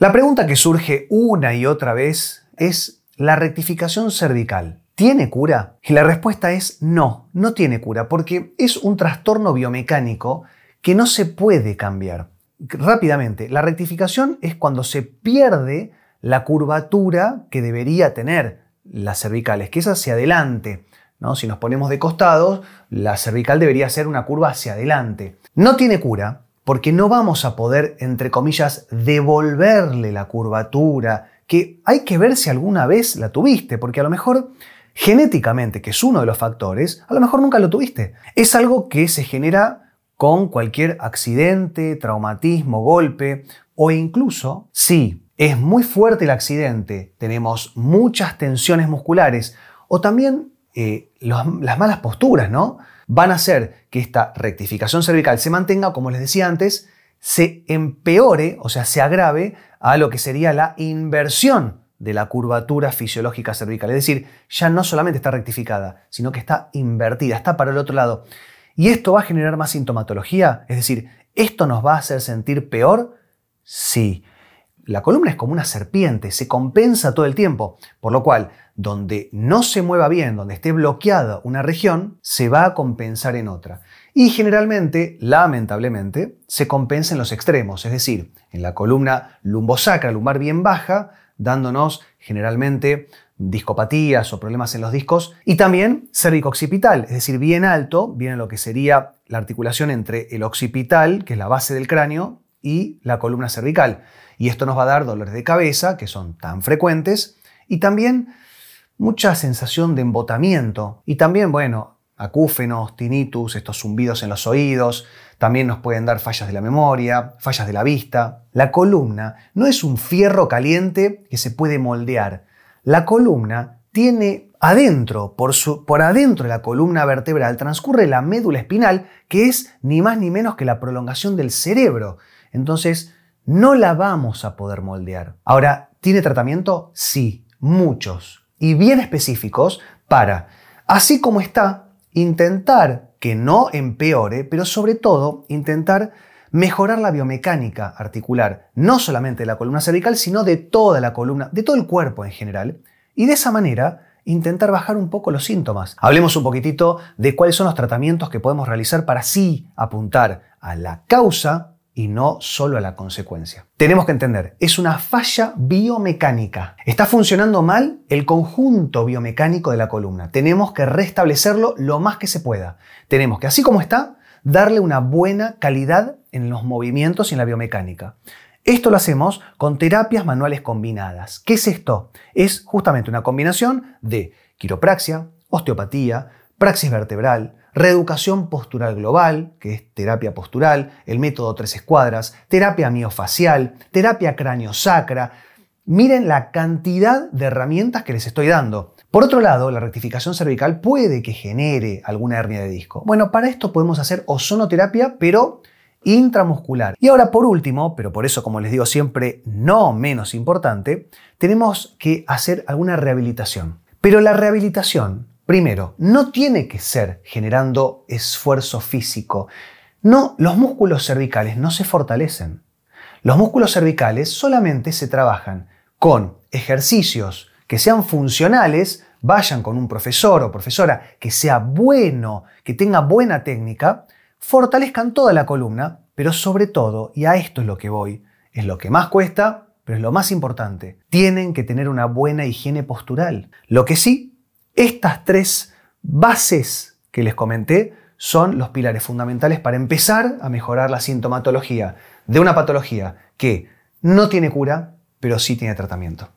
La pregunta que surge una y otra vez es, ¿la rectificación cervical tiene cura? Y la respuesta es no, no tiene cura, porque es un trastorno biomecánico que no se puede cambiar. Rápidamente, la rectificación es cuando se pierde la curvatura que debería tener las cervicales, que es hacia adelante. ¿no? Si nos ponemos de costados, la cervical debería ser una curva hacia adelante. No tiene cura porque no vamos a poder, entre comillas, devolverle la curvatura, que hay que ver si alguna vez la tuviste, porque a lo mejor genéticamente, que es uno de los factores, a lo mejor nunca lo tuviste. Es algo que se genera con cualquier accidente, traumatismo, golpe, o incluso si es muy fuerte el accidente, tenemos muchas tensiones musculares, o también eh, las malas posturas, ¿no? van a hacer que esta rectificación cervical se mantenga, como les decía antes, se empeore, o sea, se agrave a lo que sería la inversión de la curvatura fisiológica cervical. Es decir, ya no solamente está rectificada, sino que está invertida, está para el otro lado. ¿Y esto va a generar más sintomatología? Es decir, ¿esto nos va a hacer sentir peor? Sí. La columna es como una serpiente, se compensa todo el tiempo, por lo cual donde no se mueva bien, donde esté bloqueada una región, se va a compensar en otra. Y generalmente, lamentablemente, se compensa en los extremos, es decir, en la columna lumbosacra, lumbar bien baja, dándonos generalmente discopatías o problemas en los discos, y también cervico-occipital, es decir, bien alto, viene lo que sería la articulación entre el occipital, que es la base del cráneo, y la columna cervical. Y esto nos va a dar dolores de cabeza, que son tan frecuentes, y también mucha sensación de embotamiento y también, bueno, acúfenos, tinnitus, estos zumbidos en los oídos, también nos pueden dar fallas de la memoria, fallas de la vista. La columna no es un fierro caliente que se puede moldear. La columna tiene adentro, por, su, por adentro de la columna vertebral, transcurre la médula espinal, que es ni más ni menos que la prolongación del cerebro. Entonces, no la vamos a poder moldear. Ahora, ¿tiene tratamiento? Sí, muchos y bien específicos para, así como está, intentar que no empeore, pero sobre todo intentar mejorar la biomecánica articular, no solamente de la columna cervical, sino de toda la columna, de todo el cuerpo en general, y de esa manera intentar bajar un poco los síntomas. Hablemos un poquitito de cuáles son los tratamientos que podemos realizar para así apuntar a la causa y no solo a la consecuencia. Tenemos que entender, es una falla biomecánica. Está funcionando mal el conjunto biomecánico de la columna. Tenemos que restablecerlo lo más que se pueda. Tenemos que, así como está, darle una buena calidad en los movimientos y en la biomecánica. Esto lo hacemos con terapias manuales combinadas. ¿Qué es esto? Es justamente una combinación de quiropraxia, osteopatía, praxis vertebral, reeducación postural global, que es terapia postural, el método tres escuadras, terapia miofacial, terapia cráneo-sacra. Miren la cantidad de herramientas que les estoy dando. Por otro lado, la rectificación cervical puede que genere alguna hernia de disco. Bueno, para esto podemos hacer ozonoterapia, pero intramuscular. Y ahora por último, pero por eso como les digo siempre no menos importante, tenemos que hacer alguna rehabilitación. Pero la rehabilitación Primero, no tiene que ser generando esfuerzo físico. No, los músculos cervicales no se fortalecen. Los músculos cervicales solamente se trabajan con ejercicios que sean funcionales, vayan con un profesor o profesora que sea bueno, que tenga buena técnica, fortalezcan toda la columna, pero sobre todo, y a esto es lo que voy, es lo que más cuesta, pero es lo más importante, tienen que tener una buena higiene postural. Lo que sí estas tres bases que les comenté son los pilares fundamentales para empezar a mejorar la sintomatología de una patología que no tiene cura, pero sí tiene tratamiento.